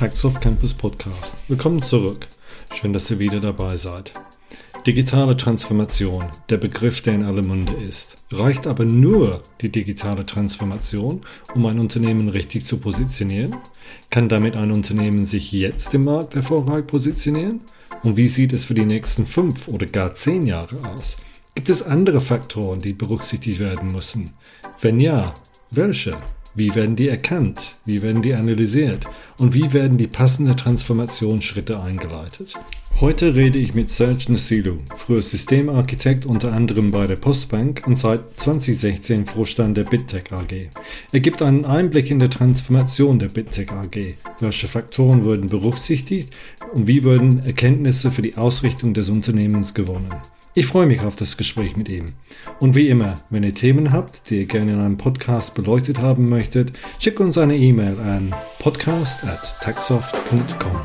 Taxoft Campus Podcast. Willkommen zurück. Schön, dass ihr wieder dabei seid. Digitale Transformation, der Begriff, der in aller Munde ist. Reicht aber nur die digitale Transformation, um ein Unternehmen richtig zu positionieren? Kann damit ein Unternehmen sich jetzt im Markt erfolgreich positionieren? Und wie sieht es für die nächsten fünf oder gar zehn Jahre aus? Gibt es andere Faktoren, die berücksichtigt werden müssen? Wenn ja, welche? Wie werden die erkannt? Wie werden die analysiert? Und wie werden die passenden Transformationsschritte eingeleitet? Heute rede ich mit Serge Nasilu, früher Systemarchitekt unter anderem bei der Postbank und seit 2016 Vorstand der BitTech AG. Er gibt einen Einblick in die Transformation der BitTech AG. Welche Faktoren wurden berücksichtigt und wie wurden Erkenntnisse für die Ausrichtung des Unternehmens gewonnen? Ich freue mich auf das Gespräch mit ihm. Und wie immer, wenn ihr Themen habt, die ihr gerne in einem Podcast beleuchtet haben möchtet, schickt uns eine E-Mail an podcast at taxoft.com.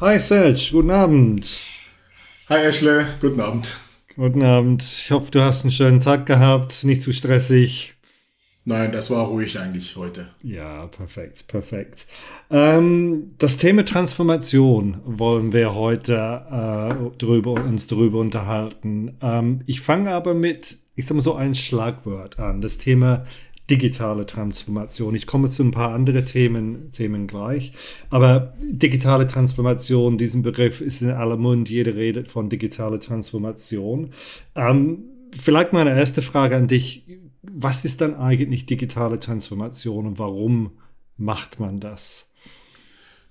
Hi Serge, guten Abend. Hi Ashley, guten Abend. Guten Abend. Ich hoffe, du hast einen schönen Tag gehabt, nicht zu stressig. Nein, das war ruhig eigentlich heute. Ja, perfekt, perfekt. Ähm, das Thema Transformation wollen wir heute äh, drüber, uns darüber unterhalten. Ähm, ich fange aber mit, ich sag mal so ein Schlagwort an, das Thema digitale Transformation. Ich komme zu ein paar andere Themen, Themen gleich. Aber digitale Transformation, diesen Begriff ist in aller Mund. Jeder redet von digitale Transformation. Ähm, vielleicht meine erste Frage an dich was ist dann eigentlich digitale Transformation und warum macht man das?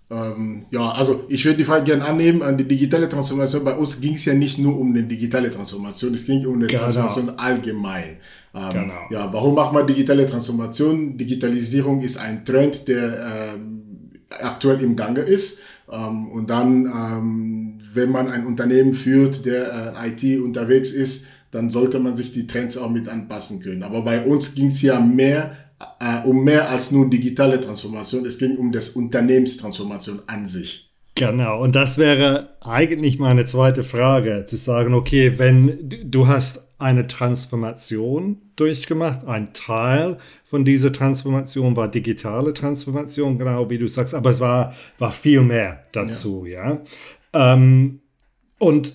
Ähm, ja, also ich würde die Frage gerne annehmen an die digitale Transformation. Bei uns ging es ja nicht nur um eine digitale Transformation, es ging um eine genau. Transformation allgemein. Ähm, genau. Ja, warum macht man digitale Transformation? Digitalisierung ist ein Trend, der ähm, aktuell im Gange ist. Ähm, und dann, ähm, wenn man ein Unternehmen führt, der äh, IT unterwegs ist, dann sollte man sich die Trends auch mit anpassen können. Aber bei uns ging es ja mehr äh, um mehr als nur digitale Transformation. Es ging um das Unternehmenstransformation an sich. Genau, und das wäre eigentlich meine zweite Frage, zu sagen, okay, wenn du hast eine Transformation durchgemacht, ein Teil von dieser Transformation war digitale Transformation, genau wie du sagst, aber es war, war viel mehr dazu, ja. ja? Ähm, und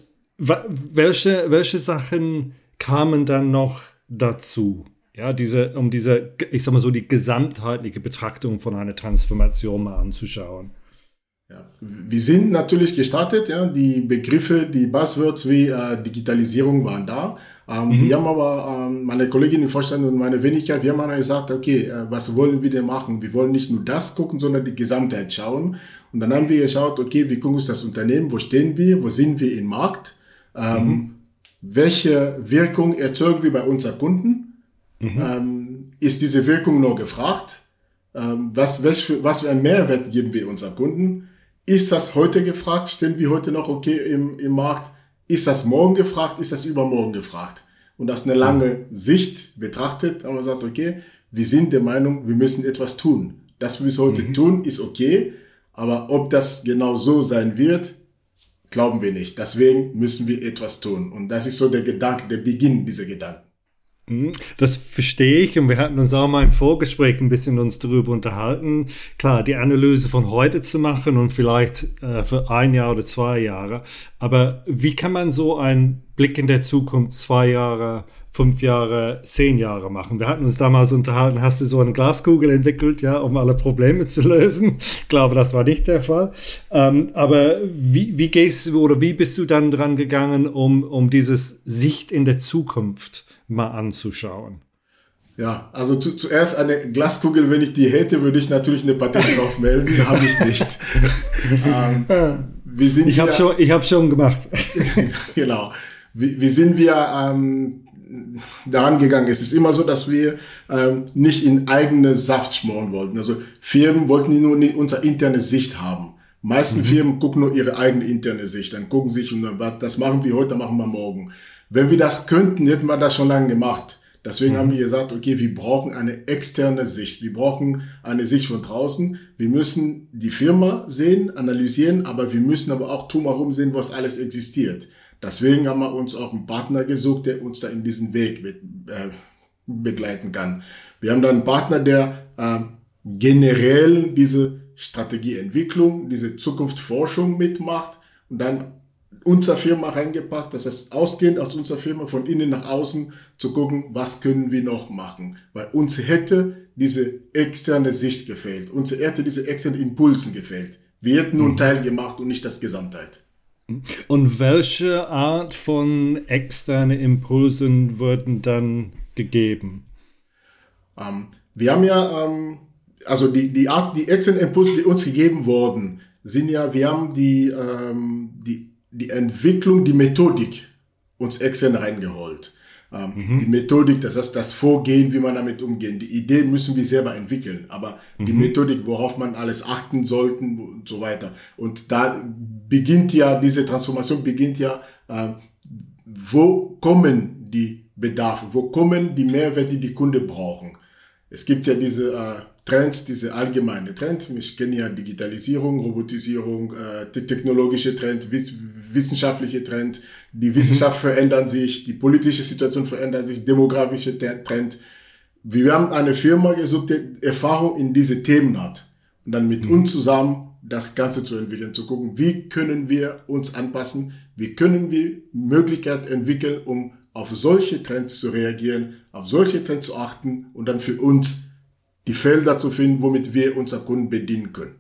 welche, welche Sachen kamen dann noch dazu? Ja, diese, um diese, ich sag mal so, die gesamtheitliche Betrachtung von einer Transformation mal anzuschauen. Ja. Wir sind natürlich gestartet, ja, die Begriffe, die Buzzwords wie äh, Digitalisierung waren da. Ähm, mhm. Wir haben aber, ähm, meine Kollegin im Vorstand und meine Wenigkeit, wir haben dann gesagt, okay, äh, was wollen wir denn machen? Wir wollen nicht nur das gucken, sondern die Gesamtheit schauen. Und dann haben wir geschaut, okay, wie gucken uns das Unternehmen, wo stehen wir, wo sind wir im Markt? Ähm, mhm. Welche Wirkung erzeugen wir bei unseren Kunden? Mhm. Ähm, ist diese Wirkung noch gefragt? Ähm, was, was, für, was für einen Mehrwert geben wir unseren Kunden? Ist das heute gefragt? Stehen wir heute noch okay im, im Markt? Ist das morgen gefragt? Ist das übermorgen gefragt? Und aus einer langen Sicht betrachtet, haben wir gesagt, okay, wir sind der Meinung, wir müssen etwas tun. Das, wir es heute mhm. tun, ist okay. Aber ob das genau so sein wird, glauben wir nicht. Deswegen müssen wir etwas tun. Und das ist so der Gedanke, der Beginn dieser Gedanken. Mhm. Das verstehe ich und wir hatten uns auch mal im Vorgespräch ein bisschen uns darüber unterhalten. Klar, die Analyse von heute zu machen und vielleicht äh, für ein Jahr oder zwei Jahre. Aber wie kann man so einen Blick in der Zukunft zwei Jahre fünf Jahre, zehn Jahre machen. Wir hatten uns damals unterhalten, hast du so eine Glaskugel entwickelt, ja, um alle Probleme zu lösen? Ich glaube, das war nicht der Fall. Ähm, aber wie, wie gehst du oder wie bist du dann dran gegangen, um, um dieses Sicht in der Zukunft mal anzuschauen? Ja, also zu, zuerst eine Glaskugel, wenn ich die hätte, würde ich natürlich eine Patent drauf melden, habe ich nicht. ähm, wie sind ich habe schon, hab schon gemacht. genau. Wie, wie sind wir ähm, daran gegangen. Es ist immer so, dass wir ähm, nicht in eigene Saft schmoren wollten. Also Firmen wollten nur unsere interne Sicht haben. Meisten mhm. Firmen gucken nur ihre eigene interne Sicht. Dann gucken sich, und das machen wir heute, machen wir morgen. Wenn wir das könnten, hätten wir das schon lange gemacht. Deswegen mhm. haben wir gesagt, okay, wir brauchen eine externe Sicht. Wir brauchen eine Sicht von draußen. Wir müssen die Firma sehen, analysieren, aber wir müssen aber auch drumherum sehen, was alles existiert. Deswegen haben wir uns auch einen Partner gesucht, der uns da in diesen Weg mit, äh, begleiten kann. Wir haben dann einen Partner, der äh, generell diese Strategieentwicklung, diese Zukunftsforschung mitmacht und dann unser Firma reingepackt, das heißt ausgehend aus unserer Firma von innen nach außen zu gucken, was können wir noch machen, weil uns hätte diese externe Sicht gefehlt, uns hätte diese externen Impulsen gefehlt. Wir hätten nur einen mhm. Teil gemacht und nicht das Gesamtheit. Und welche Art von externen Impulsen wurden dann gegeben? Ähm, wir haben ja, ähm, also die, die Art, die externen Impulse, die uns gegeben wurden, sind ja, wir haben die, ähm, die, die Entwicklung, die Methodik uns extern reingeholt. Ähm, mhm. Die Methodik, das heißt das Vorgehen, wie man damit umgehen. Die Idee müssen wir selber entwickeln, aber mhm. die Methodik, worauf man alles achten sollten und so weiter. Und da beginnt ja, diese Transformation beginnt ja, äh, wo kommen die Bedarfe, wo kommen die Mehrwerte, die die Kunden brauchen. Es gibt ja diese äh, Trends, diese allgemeine Trend. Ich kenne ja Digitalisierung, Robotisierung, äh, technologische Trend, wiss wissenschaftliche Trend. Die mhm. Wissenschaft mhm. verändert sich, die politische Situation verändert sich, demografische Trend. Wir haben eine Firma gesucht, die Erfahrung in diese Themen hat. Und dann mit mhm. uns zusammen das Ganze zu entwickeln, zu gucken, wie können wir uns anpassen, wie können wir Möglichkeiten entwickeln, um auf solche Trends zu reagieren, auf solche Trends zu achten und dann für uns die Felder zu finden, womit wir unser Kunden bedienen können.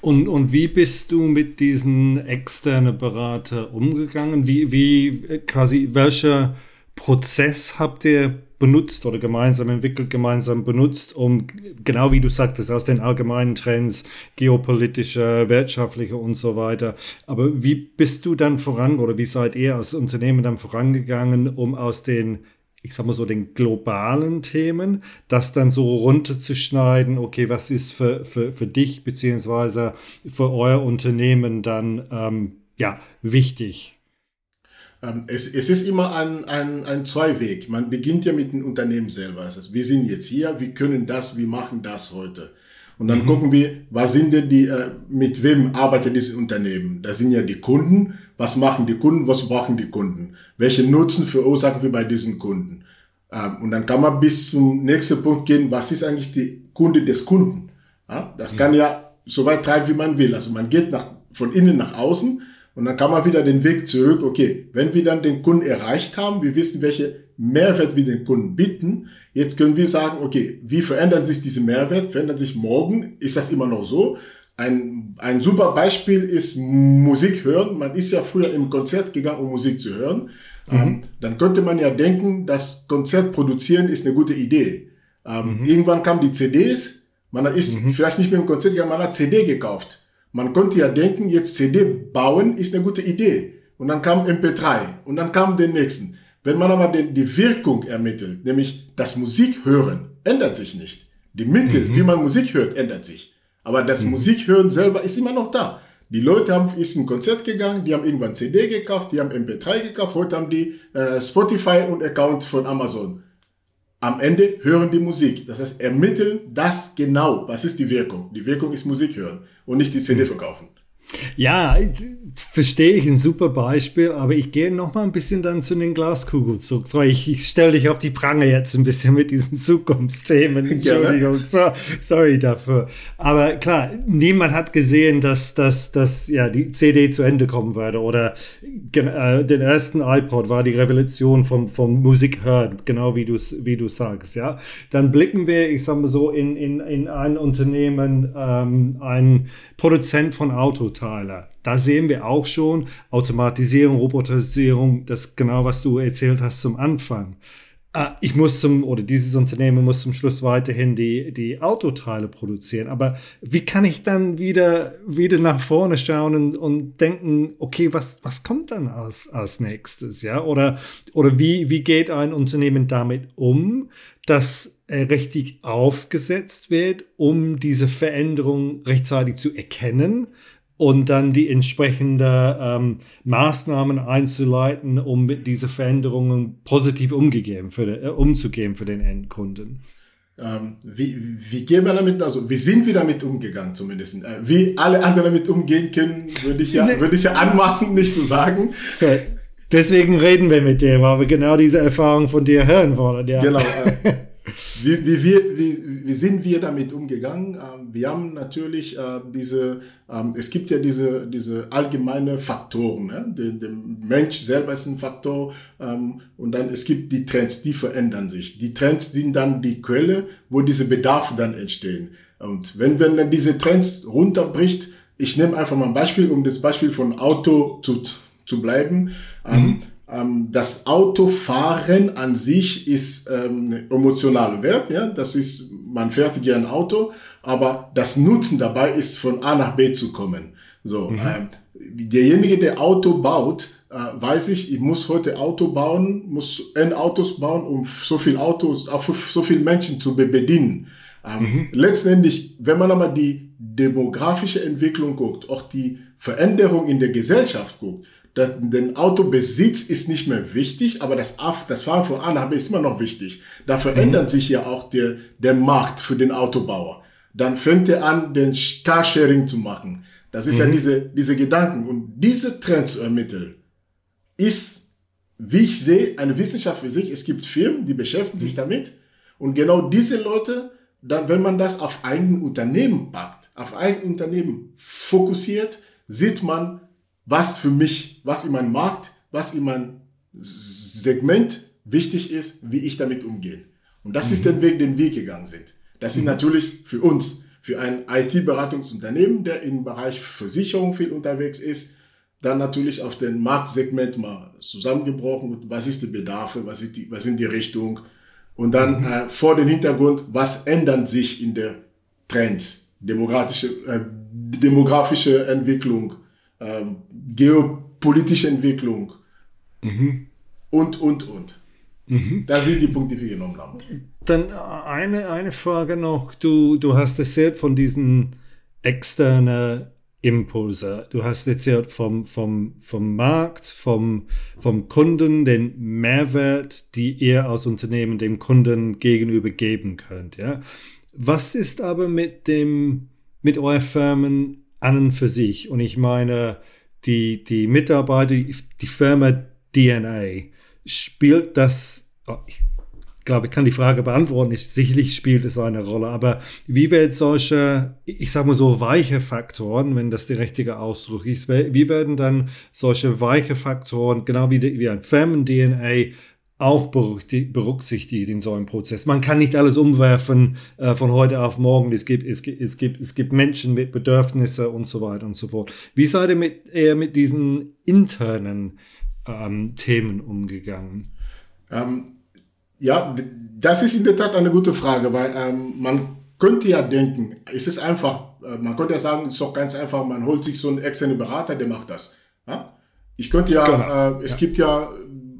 Und, und wie bist du mit diesen externen Berater umgegangen? Wie, wie quasi, welcher Prozess habt ihr benutzt oder gemeinsam entwickelt, gemeinsam benutzt, um genau wie du sagtest, aus den allgemeinen Trends, geopolitische, wirtschaftliche und so weiter. Aber wie bist du dann voran oder wie seid ihr als Unternehmen dann vorangegangen, um aus den ich sag mal so, den globalen Themen, das dann so runterzuschneiden, okay, was ist für, für, für dich beziehungsweise für euer Unternehmen dann ähm, ja, wichtig? Ähm, es, es ist immer ein, ein, ein Zweiweg. Man beginnt ja mit dem Unternehmen selber. Das heißt, wir sind jetzt hier, wir können das, wir machen das heute. Und dann mhm. gucken wir, was sind denn die, äh, mit wem arbeitet dieses Unternehmen? Das sind ja die Kunden. Was machen die Kunden? Was brauchen die Kunden? Welche Nutzen verursachen wir bei diesen Kunden? Ähm, und dann kann man bis zum nächsten Punkt gehen, was ist eigentlich die Kunde des Kunden? Das kann ja so weit treiben, wie man will. Also man geht nach, von innen nach außen und dann kann man wieder den Weg zurück. Okay, wenn wir dann den Kunden erreicht haben, wir wissen, welche Mehrwert wir den Kunden bieten. Jetzt können wir sagen, okay, wie verändern sich diese Mehrwert? Verändern sich morgen? Ist das immer noch so? Ein, ein super Beispiel ist Musik hören. Man ist ja früher im Konzert gegangen, um Musik zu hören. Mhm. Ähm, dann könnte man ja denken, das Konzert produzieren ist eine gute Idee. Ähm, mhm. Irgendwann kamen die CDs. Man ist mhm. vielleicht nicht mehr im Konzert gegangen, man hat CD gekauft. Man konnte ja denken, jetzt CD bauen ist eine gute Idee. Und dann kam MP3 und dann kam den nächsten. Wenn man aber den, die Wirkung ermittelt, nämlich das Musikhören, ändert sich nicht. Die Mittel, mhm. wie man Musik hört, ändert sich. Aber das mhm. Musikhören selber ist immer noch da. Die Leute haben, ist ein Konzert gegangen, die haben irgendwann CD gekauft, die haben MP3 gekauft, heute haben die äh, Spotify und Account von Amazon. Am Ende hören die Musik. Das heißt, ermitteln das genau. Was ist die Wirkung? Die Wirkung ist Musik hören und nicht die CD verkaufen. Ja, verstehe ich ein super Beispiel, aber ich gehe noch mal ein bisschen dann zu den Glaskugeln zurück. So, ich, ich stelle dich auf die Prange jetzt ein bisschen mit diesen Zukunftsthemen. Entschuldigung, so, sorry dafür. Aber klar, niemand hat gesehen, dass, dass, dass ja, die CD zu Ende kommen würde. Oder äh, den ersten iPod war die Revolution vom, vom Musik hören, genau wie du wie du sagst. Ja, dann blicken wir, ich sage mal so, in, in, in ein Unternehmen, ähm, ein Produzent von Autoteilen da sehen wir auch schon Automatisierung, Robotisierung, das genau, was du erzählt hast zum Anfang. Ah, ich muss zum, oder dieses Unternehmen muss zum Schluss weiterhin die, die Autoteile produzieren. Aber wie kann ich dann wieder, wieder nach vorne schauen und, und denken, okay, was, was kommt dann als, als nächstes? Ja, oder, oder wie, wie geht ein Unternehmen damit um, dass er richtig aufgesetzt wird, um diese Veränderung rechtzeitig zu erkennen und dann die entsprechenden ähm, Maßnahmen einzuleiten, um mit diese Veränderungen positiv umgegeben für de, äh, umzugehen für den Endkunden. Ähm, wie, wie gehen wir damit, also wie sind wir damit umgegangen zumindest? Äh, wie alle anderen damit umgehen können, würde ich ja, würde ich ja anmaßen, nicht zu sagen. Deswegen reden wir mit dir, weil wir genau diese Erfahrung von dir hören wollen. Ja. Genau. Äh, wie, wie, wie, wie, sind wir damit umgegangen? Ähm, wir haben natürlich äh, diese, ähm, es gibt ja diese, diese allgemeine Faktoren. Ne? Der, der Mensch selber ist ein Faktor ähm, und dann es gibt die Trends, die verändern sich. Die Trends sind dann die Quelle, wo diese Bedarfe dann entstehen. Und wenn, wenn dann diese Trends runterbricht, ich nehme einfach mal ein Beispiel, um das Beispiel von Auto zu, zu bleiben. Mhm. Ähm, das Autofahren an sich ist ähm, emotionaler Wert, ja. Das ist, man fährt gerne ein Auto, aber das Nutzen dabei ist, von A nach B zu kommen. So, mhm. ähm, derjenige, der Auto baut, äh, weiß ich, ich muss heute Auto bauen, muss N Autos bauen, um so viel Autos, auch so viel Menschen zu bedienen. Ähm, mhm. Letztendlich, wenn man aber die demografische Entwicklung guckt, auch die Veränderung in der Gesellschaft guckt, das, den Autobesitz ist nicht mehr wichtig, aber das, das Fahren von A nach B ist immer noch wichtig. Da verändert mhm. sich ja auch der, der Markt für den Autobauer. Dann fängt er an, den Carsharing zu machen. Das ist mhm. ja diese, diese Gedanken. Und diese Trends zu ermitteln, ist, wie ich sehe, eine Wissenschaft für sich. Es gibt Firmen, die beschäftigen sich mhm. damit. Und genau diese Leute, dann, wenn man das auf ein Unternehmen packt, auf ein Unternehmen fokussiert, sieht man, was für mich, was in meinem Markt, was in meinem Segment wichtig ist, wie ich damit umgehe. Und das mhm. ist der Weg, den wir gegangen sind. Das ist mhm. natürlich für uns, für ein IT-Beratungsunternehmen, der im Bereich Versicherung viel unterwegs ist, dann natürlich auf den Marktsegment mal zusammengebrochen. Was ist die Bedarfe? Was, ist die, was sind die Richtungen? Und dann mhm. äh, vor dem Hintergrund, was ändern sich in der Trend? Demografische, äh, demografische Entwicklung, ähm, geopolitische Entwicklung mhm. und, und, und. Mhm. Das sind die Punkte, die wir genommen haben. Dann eine, eine Frage noch. Du, du hast erzählt von diesen externen Impulse. Du hast erzählt vom, vom, vom Markt, vom, vom Kunden, den Mehrwert, die ihr als Unternehmen dem Kunden gegenüber geben könnt. Ja? Was ist aber mit dem, mit euren Firmen an und für sich. Und ich meine, die, die Mitarbeiter, die Firma DNA, spielt das, oh, ich glaube, ich kann die Frage beantworten, ich, sicherlich spielt es eine Rolle, aber wie wird solche, ich sage mal so weiche Faktoren, wenn das der richtige Ausdruck ist, wie werden dann solche weiche Faktoren, genau wie, die, wie ein Firmen-DNA, auch berücksichtigt in so einem Prozess. Man kann nicht alles umwerfen äh, von heute auf morgen. Es gibt, es, gibt, es, gibt, es gibt Menschen mit Bedürfnissen und so weiter und so fort. Wie seid ihr mit, eher mit diesen internen ähm, Themen umgegangen? Ähm, ja, das ist in der Tat eine gute Frage, weil ähm, man könnte ja denken, es ist einfach, äh, man könnte ja sagen, es ist doch ganz einfach, man holt sich so einen externen Berater, der macht das. Ja? Ich könnte ja, genau. äh, es ja. gibt ja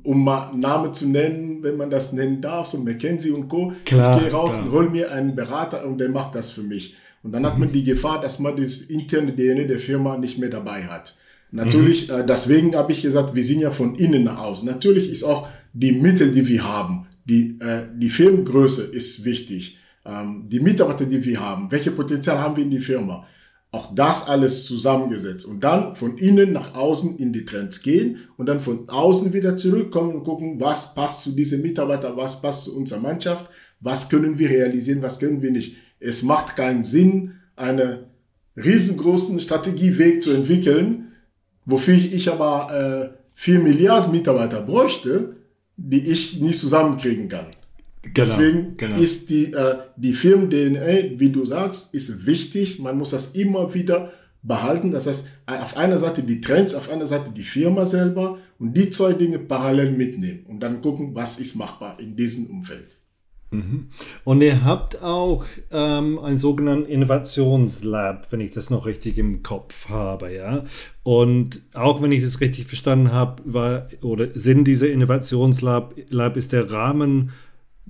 um mal Namen zu nennen, wenn man das nennen darf, so McKenzie und Co. Klar, ich gehe raus klar. und hol mir einen Berater und der macht das für mich. Und dann hat man die Gefahr, dass man das interne DNA der Firma nicht mehr dabei hat. Natürlich, mhm. äh, deswegen habe ich gesagt, wir sind ja von innen nach außen. Natürlich ist auch die Mittel, die wir haben, die, äh, die Firmengröße ist wichtig. Ähm, die Mitarbeiter, die wir haben, welche Potenzial haben wir in die Firma? Auch das alles zusammengesetzt und dann von innen nach außen in die Trends gehen und dann von außen wieder zurückkommen und gucken, was passt zu diesen Mitarbeitern, was passt zu unserer Mannschaft, was können wir realisieren, was können wir nicht. Es macht keinen Sinn, einen riesengroßen Strategieweg zu entwickeln, wofür ich aber äh, 4 Milliarden Mitarbeiter bräuchte, die ich nicht zusammenkriegen kann. Genau, Deswegen genau. ist die, äh, die Firmen-DNA, wie du sagst, ist wichtig. Man muss das immer wieder behalten. Das heißt, auf einer Seite die Trends, auf einer Seite die Firma selber und die zwei Dinge parallel mitnehmen und dann gucken, was ist machbar in diesem Umfeld. Mhm. Und ihr habt auch ähm, ein sogenanntes Innovationslab, wenn ich das noch richtig im Kopf habe, ja. Und auch wenn ich das richtig verstanden habe, war oder Sinn dieser Innovationslab Lab ist der Rahmen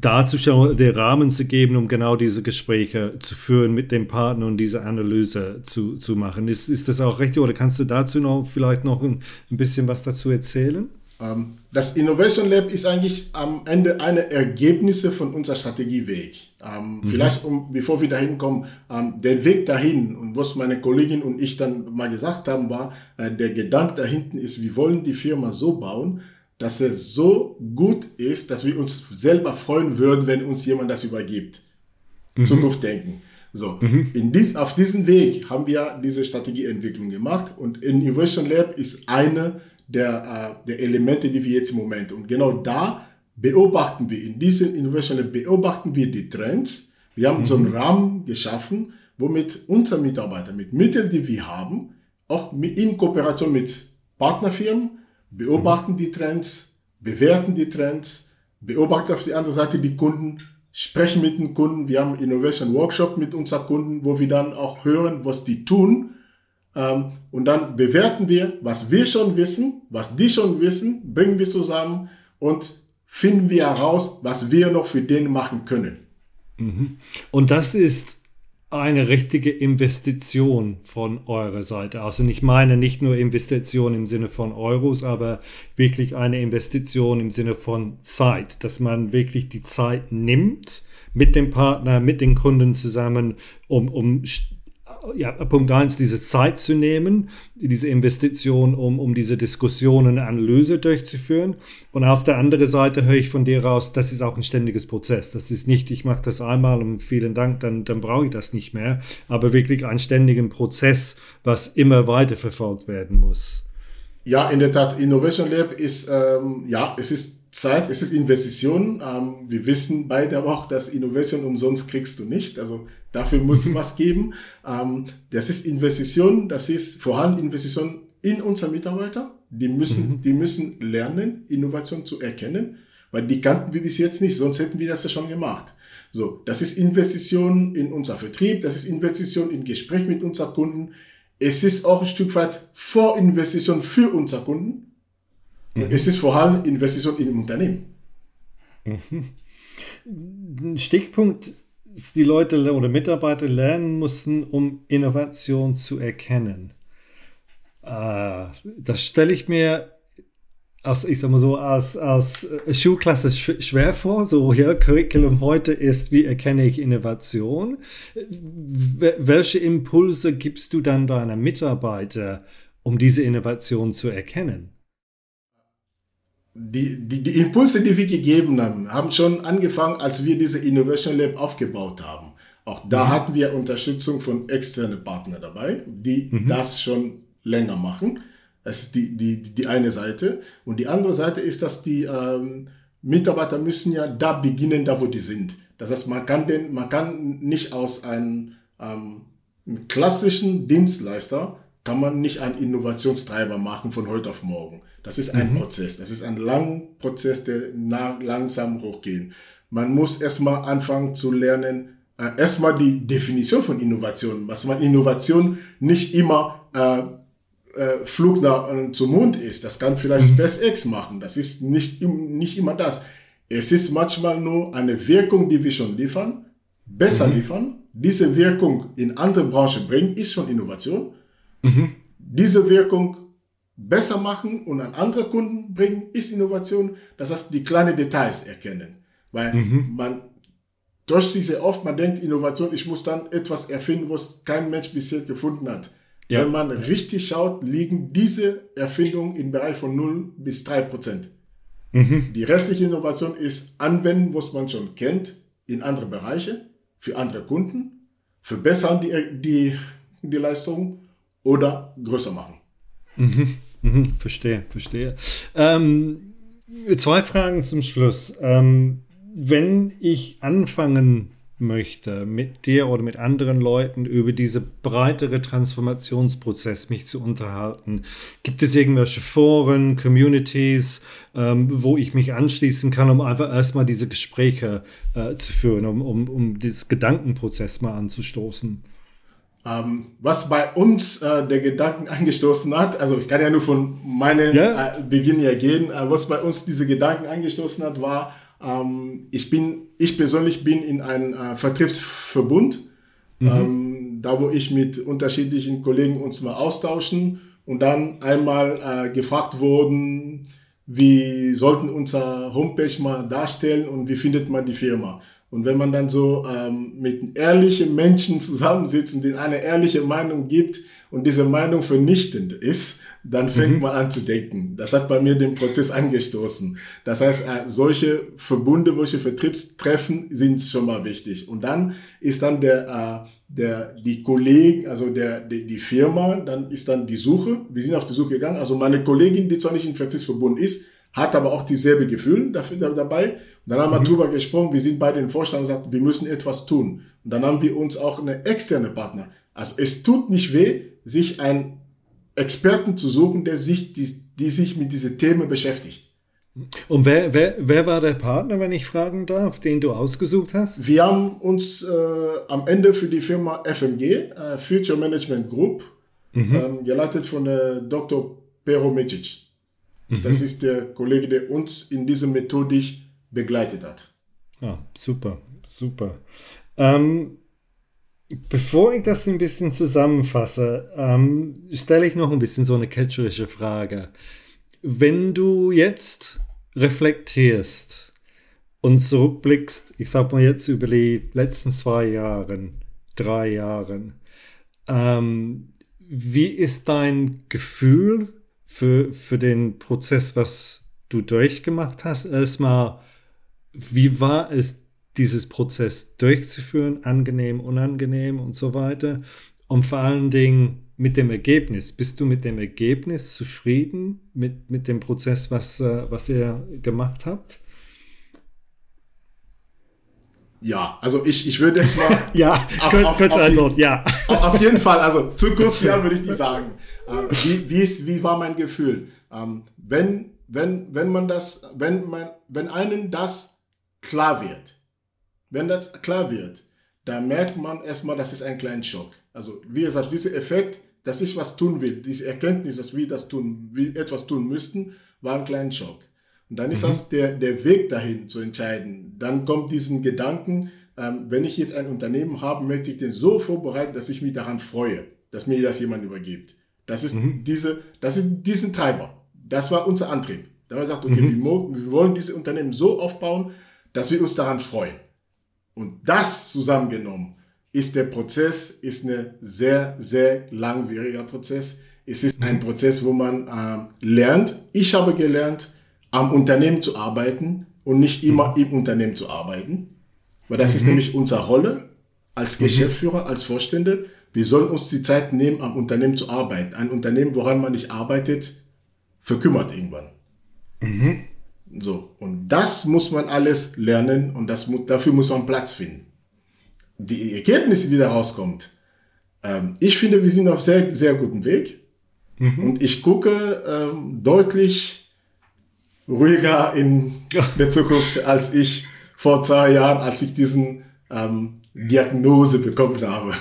darzustellen, den Rahmen zu geben, um genau diese Gespräche zu führen mit dem Partner und diese Analyse zu, zu machen. Ist, ist das auch richtig oder kannst du dazu noch vielleicht noch ein, ein bisschen was dazu erzählen? Ähm, das Innovation Lab ist eigentlich am Ende eine Ergebnisse von unserer Strategieweg. Ähm, mhm. Vielleicht, um, bevor wir dahin kommen, ähm, der Weg dahin und was meine Kollegin und ich dann mal gesagt haben, war, äh, der Gedanke dahinten ist, wir wollen die Firma so bauen, dass er so gut ist, dass wir uns selber freuen würden, wenn uns jemand das übergibt. Mhm. Zukunft denken. So, mhm. in dies, auf diesem Weg haben wir diese Strategieentwicklung gemacht und Innovation Lab ist eine der, äh, der Elemente, die wir jetzt im Moment. Und genau da beobachten wir, in diesem Innovation Lab beobachten wir die Trends. Wir haben mhm. so einen Rahmen geschaffen, womit unsere Mitarbeiter mit Mitteln, die wir haben, auch in Kooperation mit Partnerfirmen, beobachten die Trends, bewerten die Trends, beobachten auf die andere Seite die Kunden, sprechen mit den Kunden. Wir haben Innovation Workshop mit unseren Kunden, wo wir dann auch hören, was die tun ähm, und dann bewerten wir, was wir schon wissen, was die schon wissen, bringen wir zusammen und finden wir heraus, was wir noch für den machen können. Mhm. Und das ist eine richtige Investition von eurer Seite aus. Und ich meine nicht nur Investition im Sinne von Euros, aber wirklich eine Investition im Sinne von Zeit, dass man wirklich die Zeit nimmt mit dem Partner, mit den Kunden zusammen, um, um ja, Punkt eins, diese Zeit zu nehmen, diese Investition, um, um diese Diskussionen, Analyse durchzuführen. Und auf der anderen Seite höre ich von dir raus, das ist auch ein ständiges Prozess. Das ist nicht, ich mache das einmal und vielen Dank, dann, dann brauche ich das nicht mehr, aber wirklich ein ständigen Prozess, was immer weiter verfolgt werden muss. Ja, in der Tat, Innovation Lab ist, ähm, ja, es ist Zeit, es ist Investition. Ähm, wir wissen beide aber auch, dass Innovation umsonst kriegst du nicht. Also dafür muss du was geben. Ähm, das ist Investition, das ist vorhanden Investition in unsere Mitarbeiter. Die müssen, mhm. die müssen lernen, Innovation zu erkennen, weil die kannten wir bis jetzt nicht, sonst hätten wir das ja schon gemacht. So, das ist Investition in unser Vertrieb, das ist Investition in Gespräch mit unseren Kunden. Es ist auch ein Stück weit Vorinvestition für unsere Kunden Mhm. Es ist vor allem Investition in Unternehmen. Mhm. Stichpunkt ist, die Leute oder Mitarbeiter lernen müssen, um Innovation zu erkennen. Äh, das stelle ich mir als, ich sag mal so, als, als Schulklasse schwer vor. So, ja, Curriculum heute ist, wie erkenne ich Innovation? Welche Impulse gibst du dann deiner Mitarbeiter, um diese Innovation zu erkennen? Die, die, die Impulse, die wir gegeben haben, haben schon angefangen, als wir diese Innovation Lab aufgebaut haben. Auch da mhm. hatten wir Unterstützung von externen Partnern dabei, die mhm. das schon länger machen. Das ist die, die, die eine Seite. Und die andere Seite ist, dass die ähm, Mitarbeiter müssen ja da beginnen, da wo die sind. Das heißt, man kann, den, man kann nicht aus einem ähm, klassischen Dienstleister kann man nicht einen Innovationstreiber machen von heute auf morgen. Das ist ein mhm. Prozess. Das ist ein langer Prozess, der langsam hochgeht. Man muss erstmal anfangen zu lernen, äh, erstmal die Definition von Innovation, was man Innovation nicht immer äh, äh, Flug nach, äh, zum Mond ist. Das kann vielleicht mhm. SpaceX machen. Das ist nicht, nicht immer das. Es ist manchmal nur eine Wirkung, die wir schon liefern, besser mhm. liefern. Diese Wirkung in andere Branchen bringen, ist schon Innovation. Mhm. Diese Wirkung besser machen und an andere Kunden bringen, ist Innovation. Das heißt, die kleinen Details erkennen. Weil mhm. man durch diese oft, man denkt Innovation, ich muss dann etwas erfinden, was kein Mensch bisher gefunden hat. Ja. Wenn man richtig schaut, liegen diese Erfindungen im Bereich von 0 bis 3 Prozent. Mhm. Die restliche Innovation ist Anwenden, was man schon kennt, in andere Bereiche, für andere Kunden, verbessern die, die, die Leistung oder größer machen. Mhm. Mhm. Verstehe, verstehe. Ähm, zwei Fragen zum Schluss. Ähm, wenn ich anfangen möchte, mit dir oder mit anderen Leuten über diese breitere Transformationsprozess mich zu unterhalten, gibt es irgendwelche Foren, Communities, ähm, wo ich mich anschließen kann, um einfach erstmal diese Gespräche äh, zu führen, um, um, um dieses Gedankenprozess mal anzustoßen? Ähm, was bei uns äh, der Gedanken angestoßen hat, also ich kann ja nur von meinem yeah. äh, Beginn her gehen, äh, was bei uns diese Gedanken angestoßen hat, war, ähm, ich bin, ich persönlich bin in einem äh, Vertriebsverbund, mhm. ähm, da wo ich mit unterschiedlichen Kollegen uns mal austauschen und dann einmal äh, gefragt wurden, wir sollten unser Homepage mal darstellen und wie findet man die Firma. Und wenn man dann so ähm, mit ehrlichen Menschen zusammensitzt und denen eine ehrliche Meinung gibt und diese Meinung vernichtend ist, dann fängt mhm. man an zu denken. Das hat bei mir den Prozess angestoßen. Das heißt, äh, solche Verbunde, solche Vertriebstreffen sind schon mal wichtig. Und dann ist dann der, äh, der, die Kollegen, also der, die, die Firma, dann ist dann die Suche. Wir sind auf die Suche gegangen. Also meine Kollegin, die zwar nicht im Vertriebsverbund ist, hat aber auch dieselbe Gefühl dafür dabei. Dann haben wir mhm. drüber gesprochen, wir sind beide im Vorstand und gesagt, wir müssen etwas tun. Und dann haben wir uns auch eine externe Partner. Also es tut nicht weh, sich einen Experten zu suchen, der sich, die, die sich mit diesen Themen beschäftigt. Und wer, wer, wer war der Partner, wenn ich fragen darf, den du ausgesucht hast? Wir haben uns äh, am Ende für die Firma FMG, äh, Future Management Group, mhm. ähm, geleitet von äh, Dr. Pero Mecic. Mhm. Das ist der Kollege, der uns in dieser Methodik begleitet hat. Ah, super, super. Ähm, bevor ich das ein bisschen zusammenfasse, ähm, stelle ich noch ein bisschen so eine catcherische Frage. Wenn du jetzt reflektierst und zurückblickst, ich sag mal jetzt über die letzten zwei Jahre, drei Jahre, ähm, wie ist dein Gefühl für, für den Prozess, was du durchgemacht hast? Erstmal, wie war es, dieses Prozess durchzuführen, angenehm, unangenehm und so weiter? Und vor allen Dingen, mit dem Ergebnis. Bist du mit dem Ergebnis zufrieden, mit, mit dem Prozess, was, äh, was ihr gemacht habt? Ja, also ich, ich würde jetzt mal. ja, kurze Antwort, ja. Auf jeden Fall, also zu kurz ja, würde ich nicht sagen. Ähm, wie, wie, ist, wie war mein Gefühl? Ähm, wenn, wenn, wenn man das, wenn man, wenn einem das klar wird, wenn das klar wird, dann merkt man erstmal, das ist ein kleiner Schock. Also, wie gesagt, dieser Effekt, dass ich was tun will, diese Erkenntnis, dass wir das tun, wir etwas tun müssten, war ein kleiner Schock. Und dann ist mhm. das der, der Weg dahin zu entscheiden. Dann kommt diesen Gedanken, ähm, wenn ich jetzt ein Unternehmen habe, möchte ich den so vorbereiten, dass ich mich daran freue, dass mir das jemand übergibt. Das ist mhm. diese, das ist diesen Treiber. Das war unser Antrieb. Da haben wir gesagt, okay, mhm. wir, wir wollen diese Unternehmen so aufbauen, dass wir uns daran freuen. Und das zusammengenommen ist der Prozess, ist ein sehr, sehr langwieriger Prozess. Es ist ein Prozess, wo man äh, lernt. Ich habe gelernt, am Unternehmen zu arbeiten und nicht immer im Unternehmen zu arbeiten. Weil das mhm. ist nämlich unsere Rolle als mhm. Geschäftsführer, als Vorstände. Wir sollen uns die Zeit nehmen, am Unternehmen zu arbeiten. Ein Unternehmen, woran man nicht arbeitet, verkümmert irgendwann. Mhm. So. Und das muss man alles lernen und das, dafür muss man Platz finden die Ergebnisse, die da rauskommt, ähm, ich finde, wir sind auf sehr, sehr guten Weg. Mhm. Und ich gucke ähm, deutlich ruhiger in der Zukunft, als ich vor zwei Jahren, als ich diesen ähm, Diagnose bekommen habe.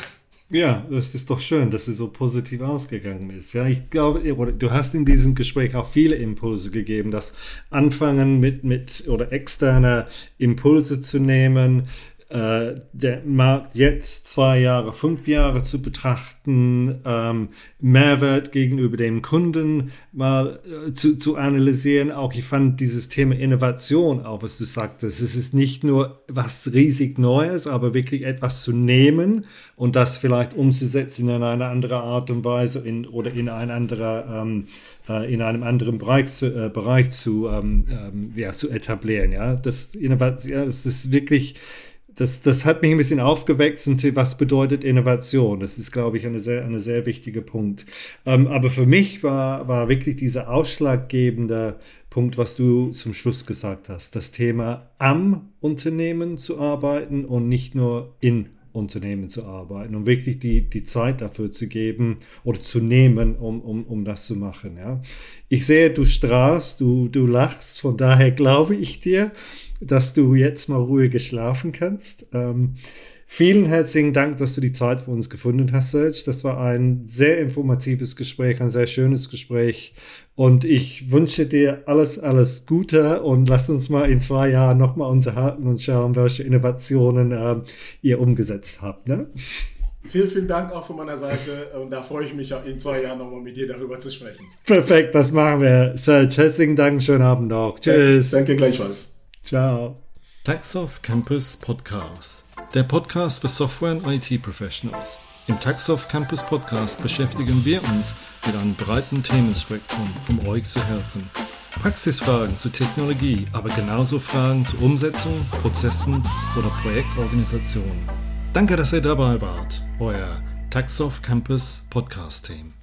Ja, das ist doch schön, dass es so positiv ausgegangen ist. Ja, ich glaube, du hast in diesem Gespräch auch viele Impulse gegeben, das Anfangen mit, mit oder externe Impulse zu nehmen, äh, der Markt jetzt zwei Jahre, fünf Jahre zu betrachten, ähm, Mehrwert gegenüber dem Kunden mal äh, zu, zu analysieren. Auch ich fand dieses Thema Innovation, auch was du sagtest, es ist nicht nur was riesig Neues, aber wirklich etwas zu nehmen und das vielleicht umzusetzen in eine andere Art und Weise in, oder in ein anderer, ähm, äh, in einem anderen Bereich zu, äh, Bereich zu, ähm, ähm ja, zu etablieren. Ja, das ja, das ist wirklich das, das hat mich ein bisschen aufgeweckt und was bedeutet Innovation? Das ist, glaube ich, ein sehr, eine sehr wichtiger Punkt. Ähm, aber für mich war, war wirklich dieser ausschlaggebende Punkt, was du zum Schluss gesagt hast. Das Thema am Unternehmen zu arbeiten und nicht nur in Unternehmen zu arbeiten und wirklich die, die Zeit dafür zu geben oder zu nehmen, um, um, um das zu machen. Ja. Ich sehe, du strahlst, du, du lachst, von daher glaube ich dir dass du jetzt mal ruhig geschlafen kannst. Ähm, vielen herzlichen Dank, dass du die Zeit für uns gefunden hast, Serge. Das war ein sehr informatives Gespräch, ein sehr schönes Gespräch. Und ich wünsche dir alles, alles Gute und lass uns mal in zwei Jahren nochmal unterhalten und schauen, welche Innovationen äh, ihr umgesetzt habt. Ne? Vielen, vielen Dank auch von meiner Seite und da freue ich mich in zwei Jahren nochmal mit dir darüber zu sprechen. Perfekt, das machen wir. Serge, herzlichen Dank, schönen Abend noch. Tschüss. Danke, danke gleichfalls. Ciao. Taxoff Campus Podcast. Der Podcast für Software- und IT-Professionals. Im Taxoff Campus Podcast beschäftigen wir uns mit einem breiten Themenspektrum, um euch zu helfen. Praxisfragen zu Technologie, aber genauso Fragen zu Umsetzung, Prozessen oder Projektorganisation. Danke, dass ihr dabei wart. Euer Taxoff Campus Podcast Team.